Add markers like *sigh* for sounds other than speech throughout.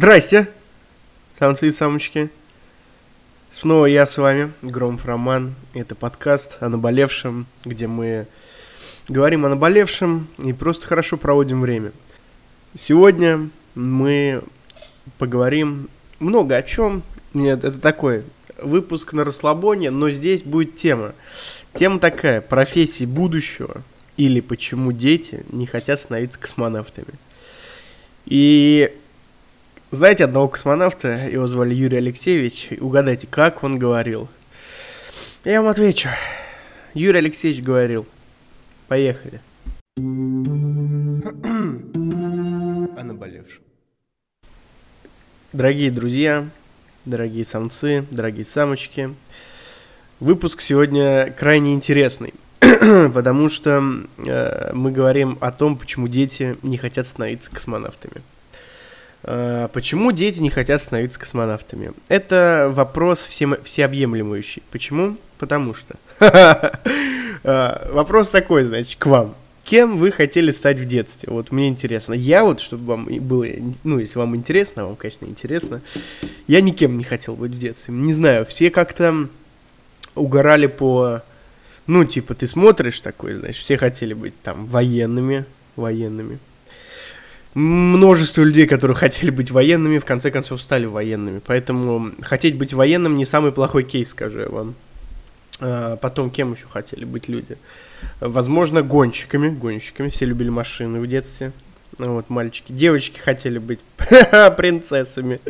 Здрасте, самцы и самочки. Снова я с вами, Громов Роман. Это подкаст о наболевшем, где мы говорим о наболевшем и просто хорошо проводим время. Сегодня мы поговорим много о чем. Нет, это такой выпуск на расслабоне, но здесь будет тема. Тема такая, профессии будущего или почему дети не хотят становиться космонавтами. И знаете одного космонавта, его звали Юрий Алексеевич, угадайте, как он говорил? Я вам отвечу. Юрий Алексеевич говорил, поехали. О наболевшем. Дорогие друзья, дорогие самцы, дорогие самочки, выпуск сегодня крайне интересный, *clears throat* потому что э, мы говорим о том, почему дети не хотят становиться космонавтами. А, почему дети не хотят становиться космонавтами? Это вопрос всем, всеобъемлющий. Почему? Потому что. А, *laughs* вопрос такой, значит, к вам. Кем вы хотели стать в детстве? Вот мне интересно. Я вот, чтобы вам было, ну, если вам интересно, вам, конечно, интересно, я никем не хотел быть в детстве. Не знаю, все как-то угорали по, ну, типа, ты смотришь такой, значит, все хотели быть там военными, военными множество людей, которые *laughs* хотели быть военными, в конце концов стали военными. Поэтому хотеть быть военным не самый плохой кейс, скажу я вам. А, потом кем еще хотели быть люди? Возможно, гонщиками. Гонщиками. Все любили машины в детстве. Вот, мальчики. Девочки хотели быть *laughs* принцессами.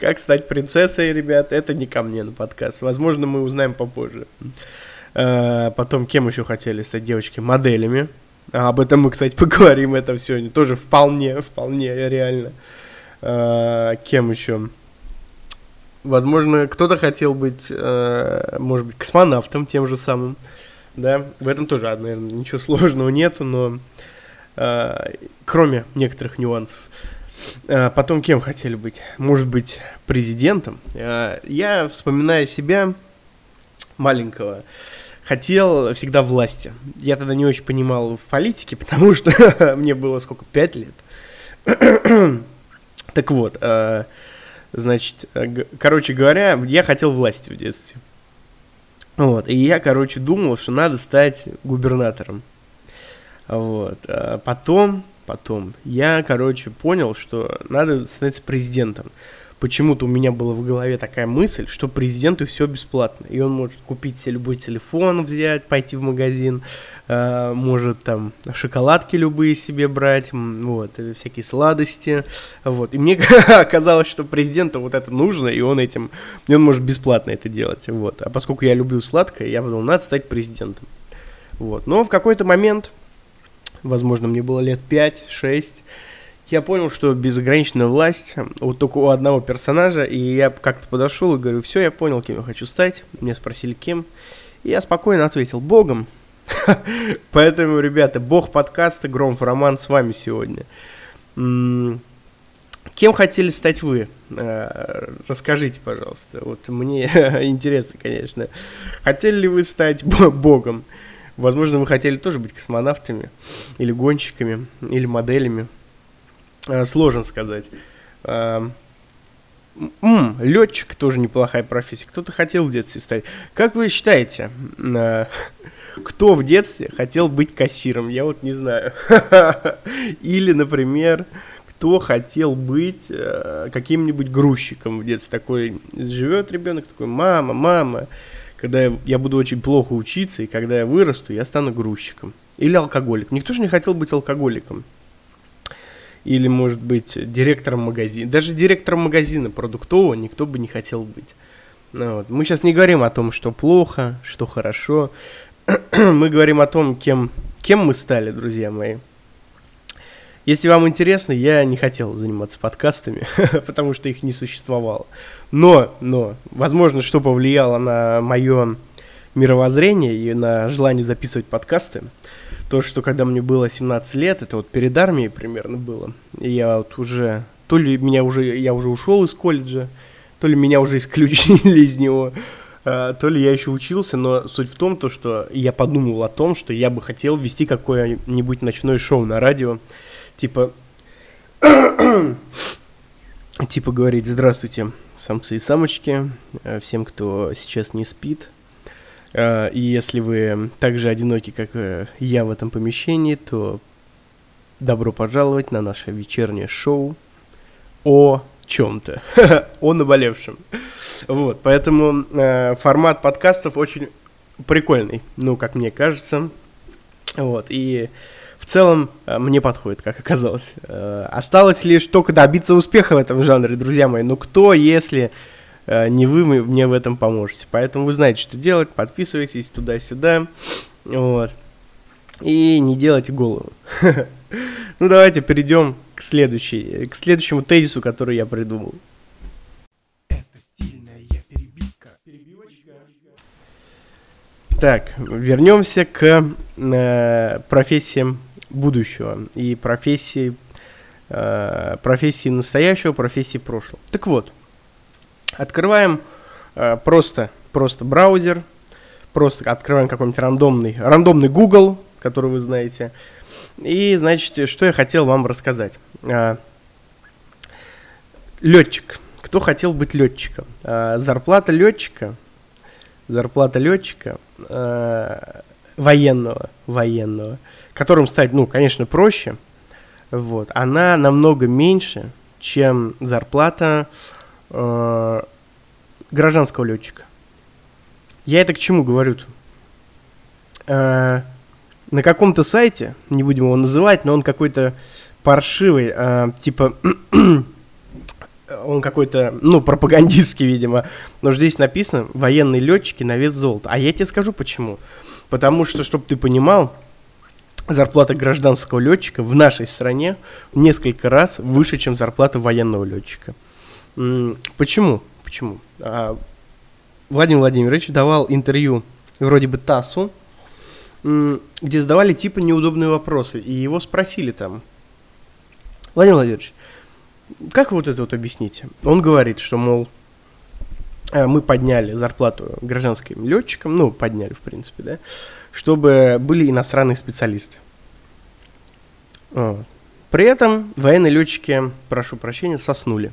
Как стать принцессой, ребят, это не ко мне на подкаст. Возможно, мы узнаем попозже. А, потом, кем еще хотели стать девочки? Моделями. А об этом мы, кстати, *laughs* поговорим это сегодня. Тоже вполне, вполне реально. А, кем еще? Возможно, кто-то хотел быть, а, может быть, космонавтом тем же самым. Да, в этом тоже, наверное, ничего *laughs* сложного нету, но а, кроме некоторых нюансов. А, потом кем хотели быть? Может быть, президентом? А, я вспоминаю себя маленького хотел всегда власти. Я тогда не очень понимал в политике, потому *laughs* что мне было сколько, пять лет. *clears throat* так вот, э, значит, э, короче говоря, я хотел власти в детстве. Вот, и я, короче, думал, что надо стать губернатором. Вот, а потом, потом, я, короче, понял, что надо стать президентом почему-то у меня была в голове такая мысль, что президенту все бесплатно. И он может купить себе любой телефон взять, пойти в магазин, э, может там шоколадки любые себе брать, вот, всякие сладости. Вот. И мне *laughs* оказалось, что президенту вот это нужно, и он этим, и он может бесплатно это делать. Вот. А поскольку я люблю сладкое, я подумал, надо стать президентом. Вот. Но в какой-то момент, возможно, мне было лет 5-6, я понял, что безограничная власть вот только у одного персонажа, и я как-то подошел и говорю, все, я понял, кем я хочу стать. Меня спросили, кем. И я спокойно ответил, Богом. *laughs* Поэтому, ребята, Бог подкаста, Громов Роман с вами сегодня. Кем хотели стать вы? Э, расскажите, пожалуйста. Вот мне *laughs* интересно, конечно. Хотели ли вы стать Богом? Возможно, вы хотели тоже быть космонавтами, или гонщиками, или моделями. Э, сложно сказать. М, летчик тоже неплохая профессия. Кто-то хотел в детстве стать. Как вы считаете, э, *laughs* кто в детстве хотел быть кассиром? Я вот не знаю. *laughs* Или, например, кто хотел быть э, каким-нибудь грузчиком в детстве. Такой живет ребенок, такой, мама, мама, когда я буду очень плохо учиться, и когда я вырасту, я стану грузчиком. Или алкоголик. Никто же не хотел быть алкоголиком или, может быть, директором магазина. Даже директором магазина продуктового никто бы не хотел быть. Ну, вот. Мы сейчас не говорим о том, что плохо, что хорошо. *clears throat* мы говорим о том, кем, кем мы стали, друзья мои. Если вам интересно, я не хотел заниматься подкастами, *laughs* потому что их не существовало. Но, но, возможно, что повлияло на мое мировоззрение и на желание записывать подкасты – то, что когда мне было 17 лет, это вот перед армией примерно было, и я вот уже, то ли меня уже, я уже ушел из колледжа, то ли меня уже исключили *laughs* из него, а, то ли я еще учился, но суть в том, то, что я подумал о том, что я бы хотел вести какое-нибудь ночное шоу на радио, типа *coughs* типа говорить «Здравствуйте, самцы и самочки, э, всем, кто сейчас не спит». Э, и если вы так же одиноки, как э, я в этом помещении, то добро пожаловать на наше вечернее шоу о чем-то, *laughs* о наболевшем. Вот, поэтому э, формат подкастов очень прикольный, ну, как мне кажется. Вот, и в целом мне подходит, как оказалось. Осталось лишь только добиться успеха в этом жанре, друзья мои. Ну, кто, если не вы мне в этом поможете? Поэтому вы знаете, что делать. Подписывайтесь туда-сюда. Вот. И не делайте голову. *laughs* Ну, давайте перейдем к, следующей, к следующему тезису, который я придумал. Так, вернемся к э, профессиям будущего и профессии, э, профессии настоящего, профессии прошлого. Так вот, открываем э, просто, просто браузер, просто открываем какой-нибудь рандомный, рандомный Google, который вы знаете, и, значит, что я хотел вам рассказать. Э, летчик. Кто хотел быть летчиком? Э, зарплата летчика зарплата летчика э, военного, военного, которым стать, ну, конечно, проще, вот, она намного меньше, чем зарплата э, гражданского летчика. Я это к чему говорю-то? Э, на каком-то сайте, не будем его называть, но он какой-то паршивый, э, типа *clears throat* он какой-то, ну, пропагандистский, видимо. Но здесь написано «военные летчики на вес золота». А я тебе скажу почему. Потому что, чтобы ты понимал, зарплата гражданского летчика в нашей стране в несколько раз выше, чем зарплата военного летчика. Почему? Почему? А, Владимир Владимирович давал интервью вроде бы ТАССу, где задавали типа неудобные вопросы, и его спросили там, Владимир Владимирович, как вот это вот объяснить? Он говорит, что, мол, э, мы подняли зарплату гражданским летчикам, ну, подняли, в принципе, да, чтобы были иностранные специалисты. Вот. При этом военные летчики, прошу прощения, соснули.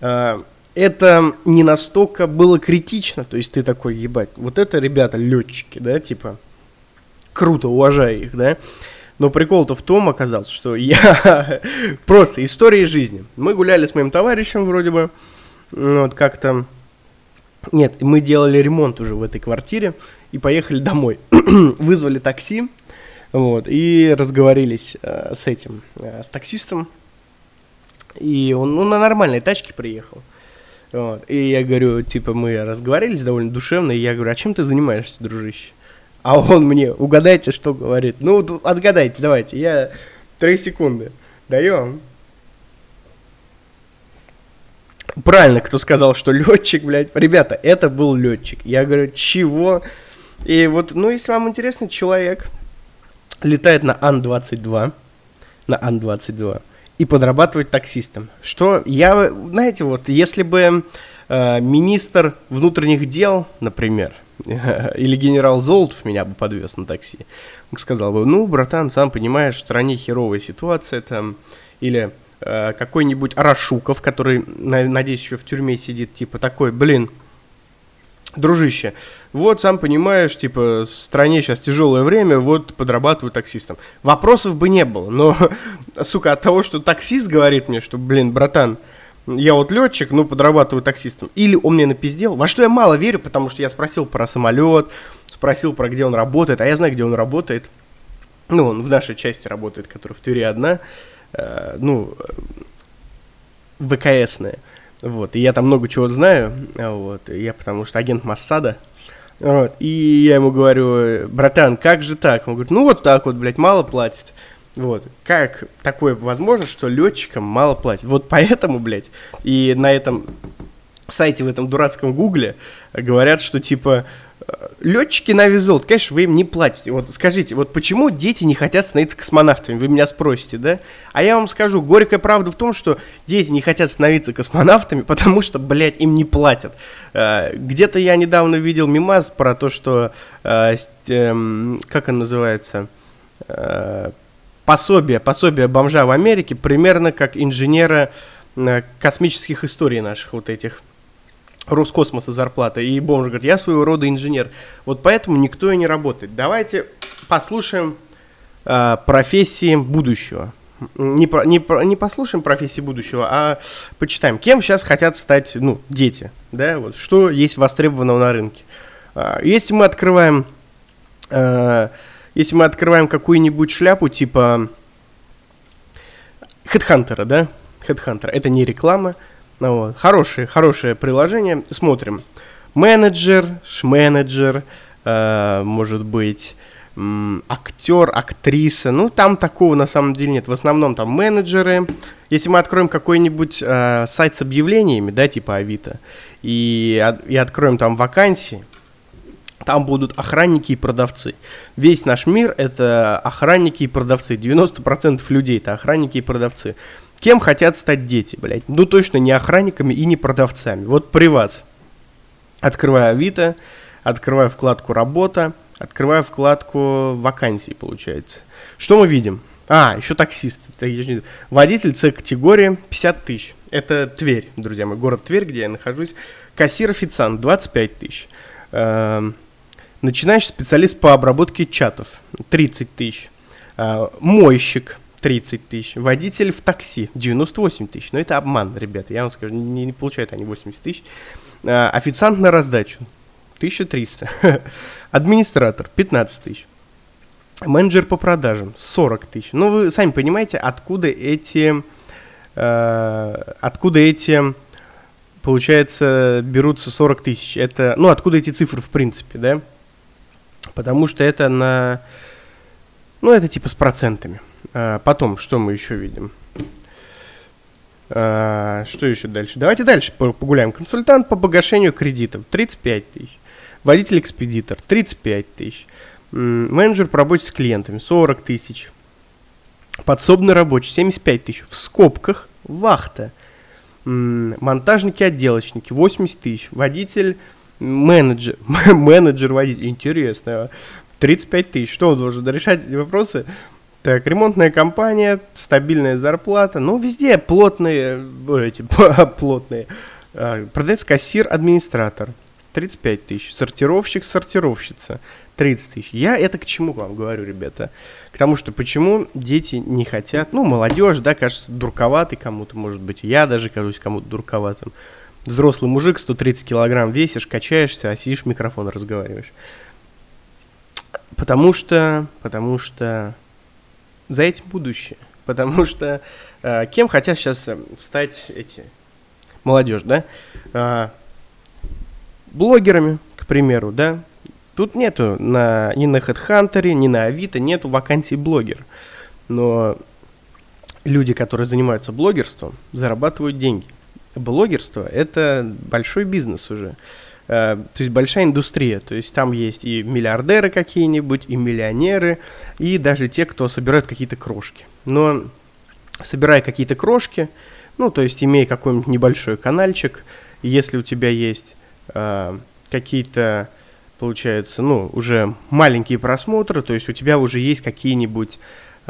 Э, это не настолько было критично, то есть ты такой, ебать, вот это ребята летчики, да, типа, круто, уважаю их, да, но прикол-то в том оказался, что я... *laughs* Просто история жизни. Мы гуляли с моим товарищем вроде бы. Вот как-то... Нет, мы делали ремонт уже в этой квартире и поехали домой. *clears throat* Вызвали такси, вот, и разговорились э, с этим, э, с таксистом. И он ну, на нормальной тачке приехал. Вот. И я говорю, типа, мы разговорились довольно душевно, и я говорю, а чем ты занимаешься, дружище? А он мне, угадайте, что говорит. Ну, отгадайте, давайте, я три секунды. Даем. Правильно, кто сказал, что летчик, блядь. Ребята, это был летчик. Я говорю, чего? И вот, ну, если вам интересно, человек летает на Ан-22, на Ан-22, и подрабатывает таксистом. Что я, знаете, вот, если бы э, министр внутренних дел, например, *laughs* или генерал Золотов меня бы подвез на такси. Сказал бы, ну, братан, сам понимаешь, в стране херовая ситуация там, или э, какой-нибудь Арашуков, который, надеюсь, еще в тюрьме сидит, типа такой, блин, дружище, вот сам понимаешь, типа, в стране сейчас тяжелое время, вот подрабатываю таксистом. Вопросов бы не было, но, *laughs* сука, от того, что таксист говорит мне, что, блин, братан, я вот летчик, ну, подрабатываю таксистом. Или он мне напиздел, во что я мало верю, потому что я спросил про самолет, спросил про где он работает, а я знаю, где он работает. Ну, он в нашей части работает, которая в Твери одна, э, ну, ВКСная. Вот, и я там много чего знаю, вот, я потому что агент Массада, вот, и я ему говорю, братан, как же так? Он говорит, ну вот так вот, блядь, мало платит. Вот. Как такое возможно, что летчикам мало платят? Вот поэтому, блядь, и на этом сайте, в этом дурацком гугле говорят, что типа летчики на визолт, конечно, вы им не платите. Вот скажите, вот почему дети не хотят становиться космонавтами? Вы меня спросите, да? А я вам скажу, горькая правда в том, что дети не хотят становиться космонавтами, *laughs* потому что, блядь, им не платят. Э, где-то я недавно видел мимаз про то, что, э, эм, как он называется, пособие, пособие бомжа в Америке примерно как инженера э, космических историй наших вот этих. Роскосмоса зарплата. И бомж говорит, я своего рода инженер. Вот поэтому никто и не работает. Давайте послушаем э, профессии будущего. Не, не, не послушаем профессии будущего, а почитаем, кем сейчас хотят стать ну, дети. Да? Вот, что есть востребованного на рынке. Э, если мы открываем... Э, если мы открываем какую-нибудь шляпу типа Headhunter, да? Headhunter. Это не реклама. Ну, вот. Хорошее, хорошее приложение. Смотрим. Менеджер, шменеджер, э, может быть, актер, актриса. Ну, там такого на самом деле нет. В основном там менеджеры. Если мы откроем какой-нибудь э, сайт с объявлениями, да, типа Авито, и, и откроем там вакансии, там будут охранники и продавцы. Весь наш мир это охранники и продавцы. 90% людей это охранники и продавцы. Кем хотят стать дети, блядь? Ну точно не охранниками и не продавцами. Вот при вас. Открываю Авито, открываю вкладку «Работа», открываю вкладку «Вакансии», получается. Что мы видим? А, еще таксист. Водитель С-категории 50 тысяч. Это Тверь, друзья мои, город Тверь, где я нахожусь. Кассир-официант 25 тысяч. Эм, Начинающий специалист по обработке чатов 30 тысяч. А, мойщик 30 тысяч. Водитель в такси 98 тысяч. Но это обман, ребята. Я вам скажу, не, не получают они 80 тысяч. А, официант на раздачу 1300. *laughs* Администратор 15 тысяч. Менеджер по продажам 40 тысяч. Ну, вы сами понимаете, откуда эти... Э, откуда эти получается, берутся 40 тысяч. Это, ну, откуда эти цифры в принципе, да? потому что это на... Ну, это типа с процентами. А, потом, что мы еще видим? А, что еще дальше? Давайте дальше погуляем. Консультант по погашению кредитов 35 тысяч. Водитель-экспедитор 35 тысяч. Менеджер по работе с клиентами 40 тысяч. Подсобный рабочий 75 тысяч. В скобках вахта. Монтажники-отделочники 80 тысяч. Водитель менеджер, *laughs* менеджер водитель, интересно, 35 тысяч, что он должен решать вопросы? Так, ремонтная компания, стабильная зарплата, ну, везде плотные, эти, *laughs* плотные. А, продавец, кассир, администратор, 35 тысяч. Сортировщик, сортировщица, 30 тысяч. Я это к чему вам говорю, ребята? К тому, что почему дети не хотят, ну, молодежь, да, кажется, дурковатый кому-то, может быть, я даже кажусь кому-то дурковатым взрослый мужик, 130 килограмм весишь, качаешься, а сидишь в микрофон разговариваешь. Потому что, потому что за этим будущее. Потому что э, кем хотят сейчас э, стать эти молодежь, да? Э, блогерами, к примеру, да? Тут нету на, ни на HeadHunter, ни на Авито нету вакансий блогер. Но люди, которые занимаются блогерством, зарабатывают деньги блогерство – это большой бизнес уже. Э, то есть большая индустрия. То есть там есть и миллиардеры какие-нибудь, и миллионеры, и даже те, кто собирают какие-то крошки. Но собирая какие-то крошки, ну, то есть имея какой-нибудь небольшой каналчик, если у тебя есть э, какие-то, получается, ну, уже маленькие просмотры, то есть у тебя уже есть какие-нибудь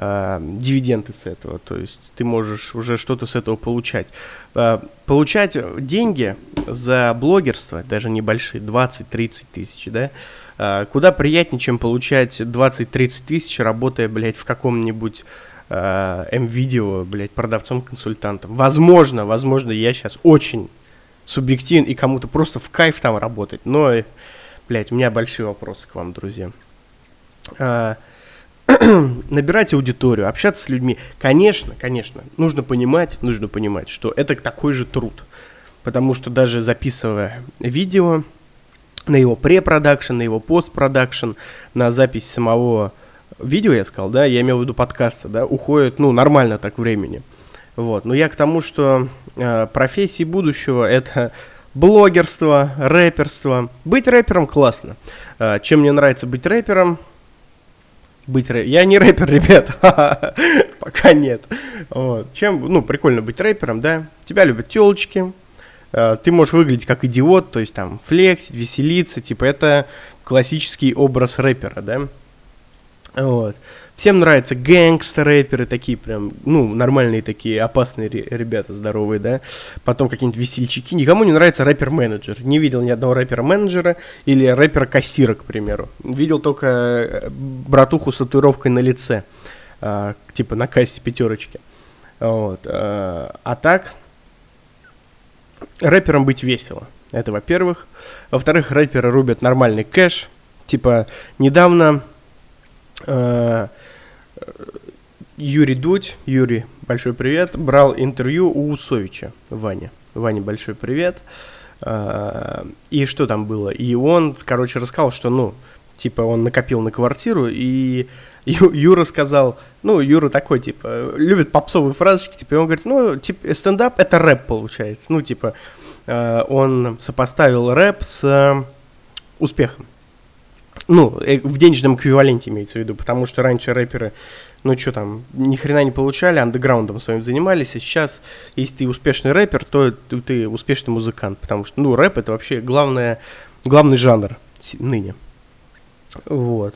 э, дивиденды с этого, то есть ты можешь уже что-то с этого получать. Э, получать деньги за блогерство, даже небольшие, 20-30 тысяч, да, э, куда приятнее, чем получать 20-30 тысяч, работая, блядь, в каком-нибудь э, М-видео, блядь, продавцом-консультантом. Возможно, возможно, я сейчас очень субъективен и кому-то просто в кайф там работать, но, блядь, у меня большие вопросы к вам, друзья. *clears throat* Набирать аудиторию, общаться с людьми. Конечно, конечно, нужно понимать, нужно понимать, что это такой же труд. Потому что даже записывая видео, на его препродакшн, на его постпродакшн, на запись самого видео, я сказал, да, я имел в виду подкаста, да, уходит, ну, нормально так времени. Вот, но я к тому, что э, профессии будущего это блогерство, рэперство. Быть рэпером классно. Э, чем мне нравится быть рэпером? Быть рэпером. Я не рэпер, ребят, *laughs* пока нет. Вот. Чем, ну, прикольно быть рэпером, да? Тебя любят телочки, э, ты можешь выглядеть как идиот, то есть там флексить, веселиться, типа это классический образ рэпера, да? Вот. Всем нравятся гэнгстер-рэперы, такие прям, ну, нормальные такие, опасные ребята, здоровые, да. Потом какие-нибудь весельчаки. Никому не нравится рэпер-менеджер. Не видел ни одного рэпера-менеджера или рэпера-кассира, к примеру. Видел только э, братуху с татуировкой на лице, э, типа на кассе пятерочки. Вот. Э, а так, рэперам быть весело. Это во-первых. Во-вторых, рэперы рубят нормальный кэш. Типа, недавно э, Юрий Дудь, Юрий, большой привет, брал интервью у Усовича, Ваня. Ваня, большой привет. Э, и что там было? И он, короче, рассказал, что, ну, типа, он накопил на квартиру, и *laughs* Юра сказал, ну, Юра такой, типа, любит попсовые фразочки, типа, и он говорит, ну, типа, стендап это рэп получается. Ну, типа, э, он сопоставил рэп с э, успехом. Ну, э, в денежном эквиваленте имеется в виду, потому что раньше рэперы, ну, что там, ни хрена не получали, андеграундом своим занимались, а сейчас, если ты успешный рэпер, то ты, ты успешный музыкант, потому что, ну, рэп это вообще главное, главный жанр ныне. Вот.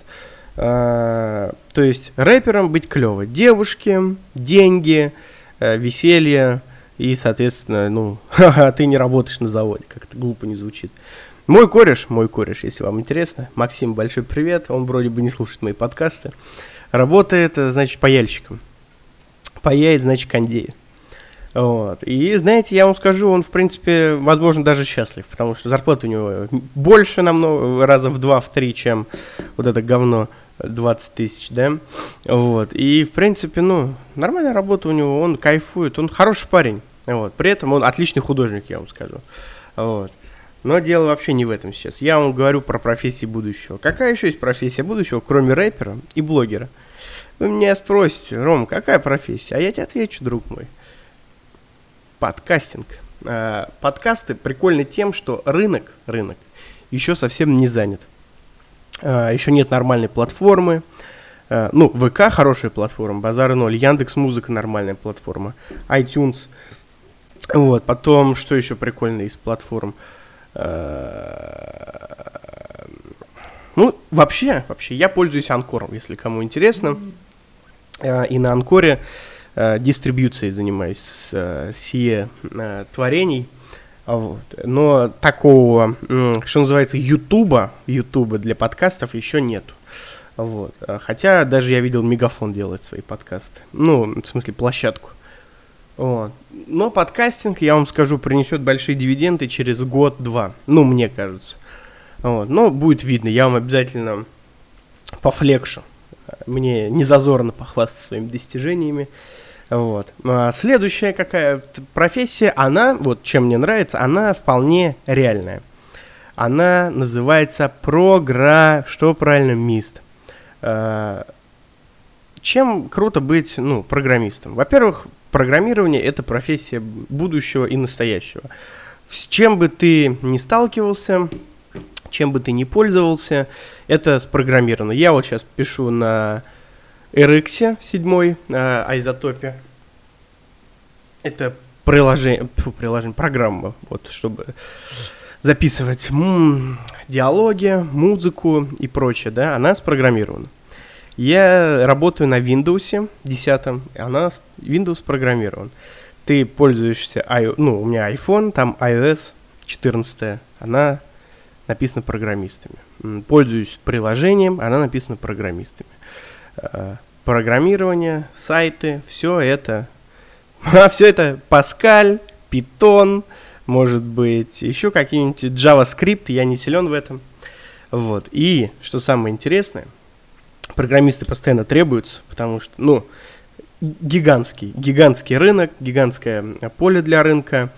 А, то есть рэпером быть клево. Девушки, деньги, э, веселье и, соответственно, ну, *laughs* ты не работаешь на заводе, как-то глупо не звучит. Мой кореш, мой кореш, если вам интересно, Максим, большой привет, он вроде бы не слушает мои подкасты, работает, э, значит, паяльщиком. Паяет, значит, кондеет. Вот. И, знаете, я вам скажу, он, в принципе, возможно, даже счастлив, потому что зарплата у него больше намного, раза в два, в три, чем вот это говно. 20 тысяч, да, вот, и, в принципе, ну, нормальная работа у него, он кайфует, он хороший парень, вот, при этом он отличный художник, я вам скажу, вот, но дело вообще не в этом сейчас, я вам говорю про профессии будущего, какая еще есть профессия будущего, кроме рэпера и блогера, вы меня спросите, Ром, какая профессия, а я тебе отвечу, друг мой, подкастинг, а, подкасты прикольны тем, что рынок, рынок еще совсем не занят, а, еще нет нормальной платформы. А, ну, ВК хорошая платформа, Базар ноль, Яндекс Музыка нормальная платформа, iTunes. Вот, потом, что еще прикольно из платформ? А, ну, вообще, вообще, я пользуюсь Анкором, если кому интересно. И на Анкоре дистрибьюцией занимаюсь с сие творений. Вот. Но такого, что называется, Ютуба, Ютуба для подкастов еще нету. Вот. Хотя даже я видел Мегафон делать свои подкасты. Ну, в смысле, площадку. Вот. Но подкастинг, я вам скажу, принесет большие дивиденды через год-два. Ну, мне кажется. Вот. Но будет видно. Я вам обязательно пофлекшу. Мне не зазорно похвастаться своими достижениями. Вот. А следующая какая профессия, она, вот чем мне нравится, она вполне реальная. Она называется програ... Что правильно? Мист. А, чем круто быть, ну, программистом? Во-первых, программирование – это профессия будущего и настоящего. С чем бы ты ни сталкивался, чем бы ты ни пользовался, это спрограммировано. Я вот сейчас пишу на RX 7 э, айзотопе. Это приложение, приложение, программа, вот, чтобы записывать м- диалоги, музыку и прочее, да, она спрограммирована. Я работаю на Windows 10, она Windows программирован. Ты пользуешься, ну, у меня iPhone, там iOS 14, она написана программистами. Пользуюсь приложением, она написана программистами. Э, программирование, сайты, все это. *laughs* А все это Pascal, Python, может быть, еще какие-нибудь JavaScript, я не силен в этом. Вот. И, что самое интересное, программисты постоянно требуются, потому что, ну, гигантский, гигантский рынок, гигантское поле для рынка,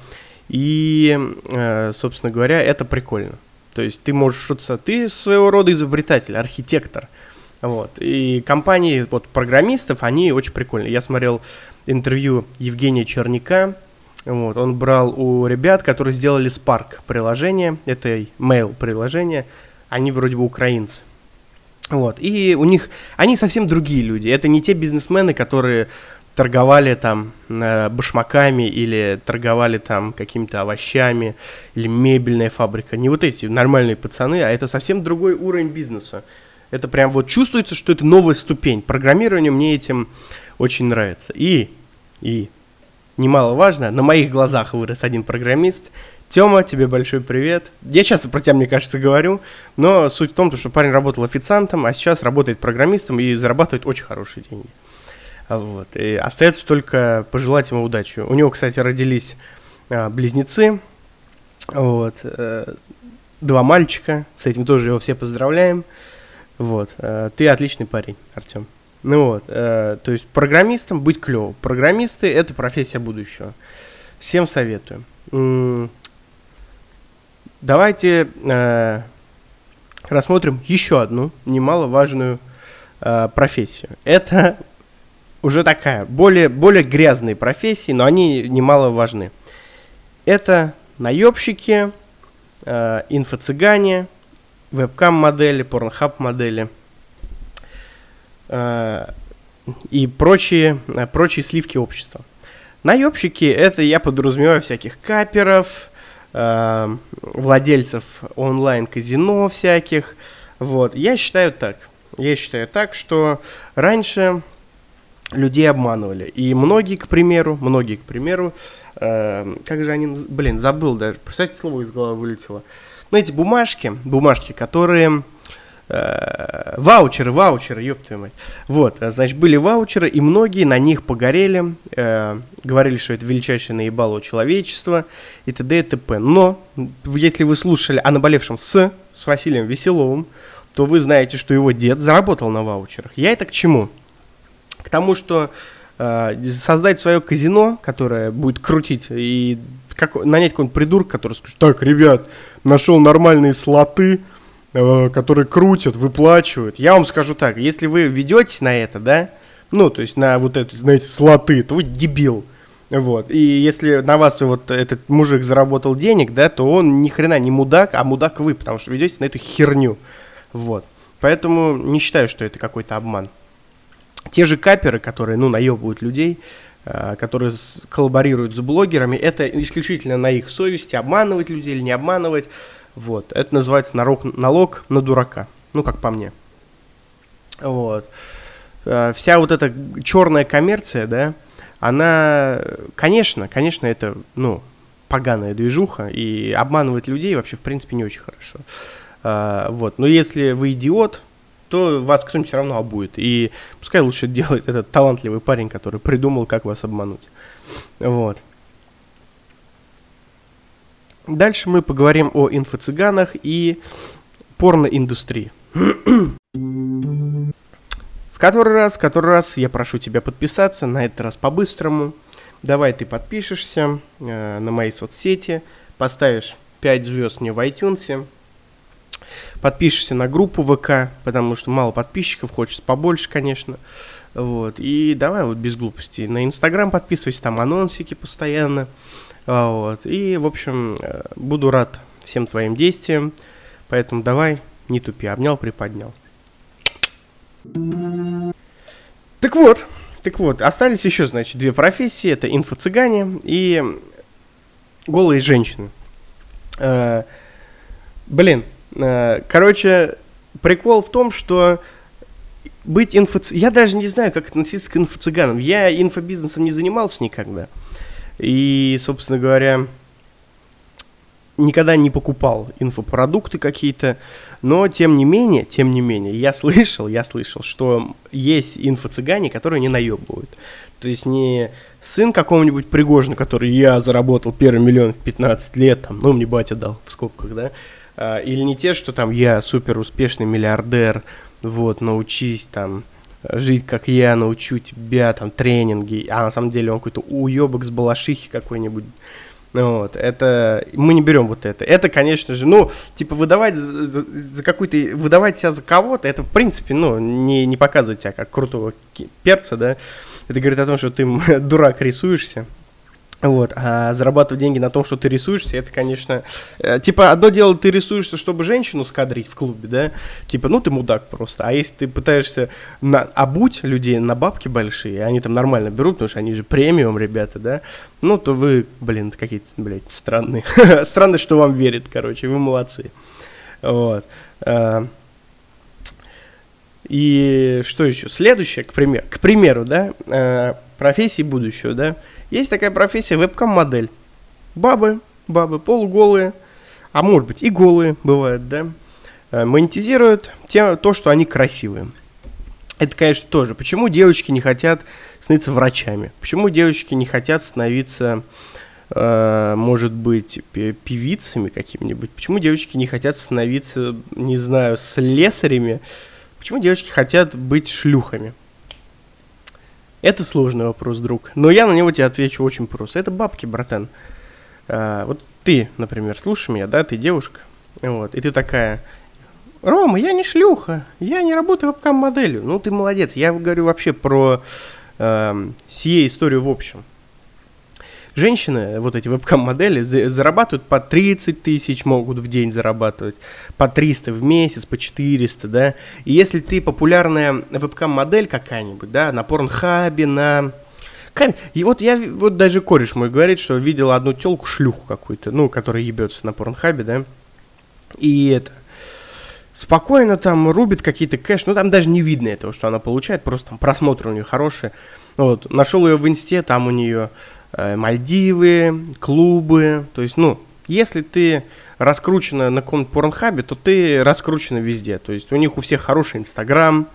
и, э, собственно говоря, это прикольно. То есть ты можешь что-то, ты своего рода изобретатель, архитектор – вот. И компании вот, программистов, они очень прикольные. Я смотрел интервью Евгения Черняка. Вот, он брал у ребят, которые сделали Spark приложение, это mail приложение, они вроде бы украинцы. Вот, и у них, они совсем другие люди, это не те бизнесмены, которые торговали там э, башмаками или торговали там какими-то овощами или мебельная фабрика. Не вот эти нормальные пацаны, а это совсем другой уровень бизнеса. Это прям вот чувствуется, что это новая ступень. Программирование мне этим очень нравится. И, и, немаловажно, на моих глазах вырос один программист. Тёма, тебе большой привет. Я часто про тебя, мне кажется, говорю, но суть в том, что парень работал официантом, а сейчас работает программистом и зарабатывает очень хорошие деньги. Вот. И остается только пожелать ему удачи. У него, кстати, родились а, близнецы. Вот. А, два мальчика. С этим тоже его все поздравляем. Вот. А, ты отличный парень, Артем. Ну вот. А, то есть программистом быть клево. Программисты это профессия будущего. Всем советую. Давайте э, рассмотрим еще одну немаловажную э, профессию. Это уже такая, более, более грязные профессии, но они немало важны. Это наебщики, э, инфо-цыгане, вебкам-модели, порнхаб-модели э, и прочие, э, прочие сливки общества. Наебщики – это я подразумеваю всяких каперов, э, владельцев онлайн-казино всяких. Вот. Я считаю так. Я считаю так, что раньше людей обманывали. И многие, к примеру, многие, к примеру, э, как же они, блин, забыл даже, представьте, слово из головы вылетело. Ну, эти бумажки, бумажки, которые ваучеры, ваучеры, ёб твою мать. Вот, значит, были ваучеры, и многие на них погорели, э, говорили, что это величайшее наебало человечества, и т.д. и т.п. Но, если вы слушали о наболевшем с, с Василием Веселовым, то вы знаете, что его дед заработал на ваучерах. Я это к чему? К тому, что э, создать свое казино, которое будет крутить и как, нанять какого-нибудь придурка, который скажет, так, ребят, нашел нормальные слоты, Э, которые крутят, выплачивают. Я вам скажу так, если вы ведетесь на это, да, ну, то есть на вот это, знаете, слоты, то вы дебил. Вот. И если на вас вот этот мужик заработал денег, да, то он ни хрена не мудак, а мудак вы, потому что ведете на эту херню. Вот. Поэтому не считаю, что это какой-то обман. Те же каперы, которые, ну, наебывают людей, э, которые коллаборируют с блогерами, это исключительно на их совести, обманывать людей или не обманывать. Вот. Это называется налог, налог на дурака. Ну, как по мне. Вот. Э, вся вот эта черная коммерция, да, она, конечно, конечно, это, ну, поганая движуха, и обманывать людей вообще, в принципе, не очень хорошо. А, вот. Но если вы идиот, то вас кто-нибудь все равно обует. И пускай лучше делает этот талантливый парень, который придумал, как вас обмануть. Вот. Дальше мы поговорим о инфо-цыганах и порноиндустрии. В который раз, в который раз я прошу тебя подписаться, на этот раз по-быстрому. Давай ты подпишешься э, на мои соцсети, поставишь 5 звезд мне в iTunes, подпишешься на группу ВК, потому что мало подписчиков, хочется побольше, конечно. Вот. И давай вот без глупостей. На Инстаграм подписывайся, там анонсики постоянно. А, вот. И, в общем, э, буду рад всем твоим действиям. Поэтому давай, не тупи, обнял, приподнял. Так вот, так вот, остались еще, значит, две профессии. Это инфо-цыгане и голые женщины. Э, блин, э, короче, прикол в том, что быть инфо... Я даже не знаю, как относиться к инфо-цыганам. Я инфобизнесом не занимался никогда. И, собственно говоря, никогда не покупал инфопродукты какие-то, но тем не менее, тем не менее, я слышал, я слышал, что есть инфо-цыгане, которые не наебывают. То есть не сын какого-нибудь Пригожина, который я заработал первый миллион в 15 лет, там, ну, мне батя дал в скобках, да, а, или не те, что там я супер успешный миллиардер, вот, научись там, жить как я, научу тебя, там, тренинги, а на самом деле он какой-то уебок с балашихи какой-нибудь. Вот, это, мы не берем вот это. Это, конечно же, ну, типа, выдавать за, за, за какую-то, выдавать себя за кого-то, это, в принципе, ну, не, не показывает тебя как крутого перца, да. Это говорит о том, что ты *laughs* дурак рисуешься. Вот, а зарабатывать деньги на том, что ты рисуешься, это, конечно, э, типа, одно дело, ты рисуешься, чтобы женщину скадрить в клубе, да, типа, ну, ты мудак просто, а если ты пытаешься на, обуть людей на бабки большие, они там нормально берут, потому что они же премиум, ребята, да, ну, то вы, блин, какие-то, блядь, странные, *laughs* странно, что вам верят, короче, вы молодцы, вот. А, И что еще? Следующее, к примеру, к примеру, да, э, профессии будущего, да, есть такая профессия вебкам-модель. Бабы, бабы полуголые, а может быть и голые бывают, да, э, монетизируют те, то, что они красивые. Это, конечно, тоже. Почему девочки не хотят становиться врачами? Почему девочки не хотят становиться, э, может быть, певицами какими-нибудь? Почему девочки не хотят становиться, не знаю, слесарями? Почему девочки хотят быть шлюхами? Это сложный вопрос, друг. Но я на него тебе отвечу очень просто. Это бабки, братан. А, вот ты, например, слушай меня, да, ты девушка. Вот, и ты такая, Рома, я не шлюха, я не работаю вебкам-моделью. Ну, ты молодец. Я говорю вообще про э, сие историю в общем. Женщины, вот эти вебкам-модели, зарабатывают по 30 тысяч, могут в день зарабатывать, по 300 в месяц, по 400, да. И если ты популярная вебкам-модель какая-нибудь, да, на порнхабе, на... И вот я, вот даже кореш мой говорит, что видел одну телку шлюху какую-то, ну, которая ебется на порнхабе, да. И это, спокойно там рубит какие-то кэш, ну там даже не видно этого, что она получает, просто там просмотры у нее хорошие. Вот, нашел ее в инсте, там у нее Мальдивы, клубы, то есть, ну, если ты раскручена на каком-то порнхабе, то ты раскручена везде, то есть у них у всех хороший инстаграм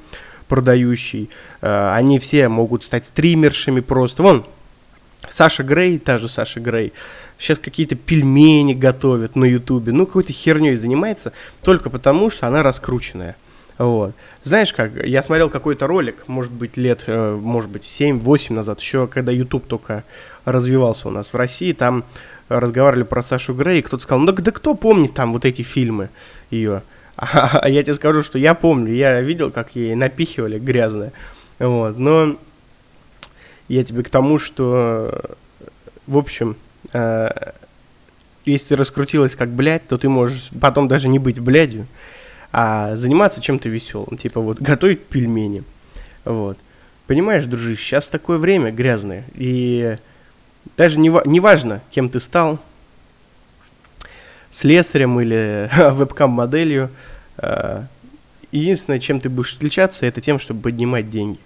продающий, э, они все могут стать стримершами просто, вон, Саша Грей, та же Саша Грей, сейчас какие-то пельмени готовит на Ютубе, ну, какой-то херней занимается, только потому, что она раскрученная. Вот. Знаешь как, я смотрел какой-то ролик, может быть, лет, э, может быть, 7-8 назад, еще когда YouTube только развивался у нас в России, там разговаривали про Сашу Грей, и кто-то сказал, ну да, кто помнит там вот эти фильмы ее? *laughs* А я тебе скажу, что я помню, я видел, как ей напихивали грязное. Вот, но я тебе к тому, что, в общем, э, если ты раскрутилась как блядь, то ты можешь потом даже не быть блядью, а заниматься чем-то веселым, типа вот готовить пельмени, вот. Понимаешь, дружище, сейчас такое время грязное, и даже не, важно, кем ты стал, слесарем или *laughs* вебкам-моделью, э, единственное, чем ты будешь отличаться, это тем, чтобы поднимать деньги.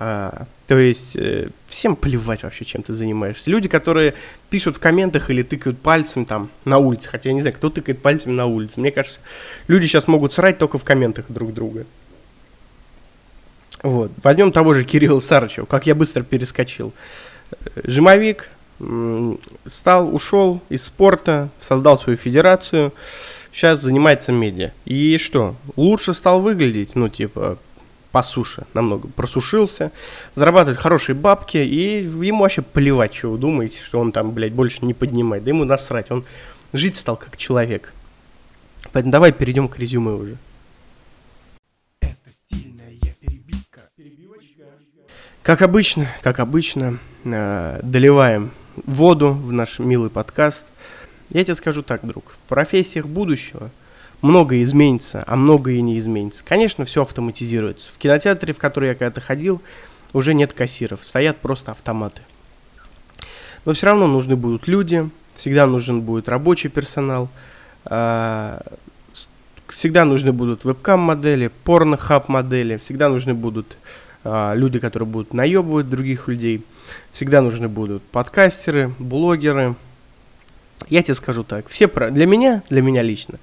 А, то есть э, всем плевать вообще, чем ты занимаешься. Люди, которые пишут в комментах или тыкают пальцем там на улице, хотя я не знаю, кто тыкает пальцем на улице. Мне кажется, люди сейчас могут срать только в комментах друг друга. Вот. Возьмем того же Кирилла Сарычева, как я быстро перескочил. Жимовик стал, ушел из спорта, создал свою федерацию, сейчас занимается медиа. И что, лучше стал выглядеть, ну, типа, по суше намного просушился, зарабатывает хорошие бабки, и ему вообще плевать, что вы думаете, что он там, блядь, больше не поднимает. Да ему насрать, он жить стал как человек. Поэтому давай перейдем к резюме уже. Как обычно, как обычно, э, доливаем воду в наш милый подкаст. Я тебе скажу так, друг, в профессиях будущего – многое изменится, а многое не изменится. Конечно, все автоматизируется. В кинотеатре, в который я когда-то ходил, уже нет кассиров, стоят просто автоматы. Но все равно нужны будут люди, всегда нужен будет рабочий персонал, а, всегда нужны будут вебкам-модели, порно-хаб-модели, всегда нужны будут а, люди, которые будут наебывать других людей, всегда нужны будут подкастеры, блогеры. Я тебе скажу так, все про... для меня, для меня лично,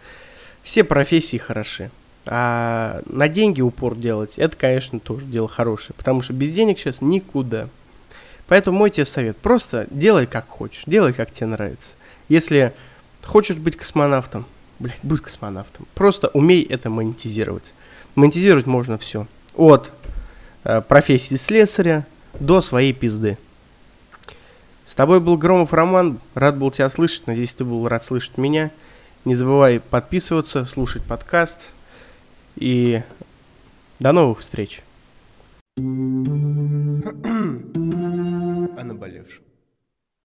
все профессии хороши. А на деньги упор делать, это, конечно, тоже дело хорошее, потому что без денег сейчас никуда. Поэтому мой тебе совет, просто делай как хочешь, делай как тебе нравится. Если хочешь быть космонавтом, блядь, будь космонавтом. Просто умей это монетизировать. Монетизировать можно все. От э, профессии слесаря до своей пизды. С тобой был Громов Роман, рад был тебя слышать, надеюсь, ты был рад слышать меня. Не забывай подписываться, слушать подкаст. И до новых встреч. *clears throat* А наболевшем.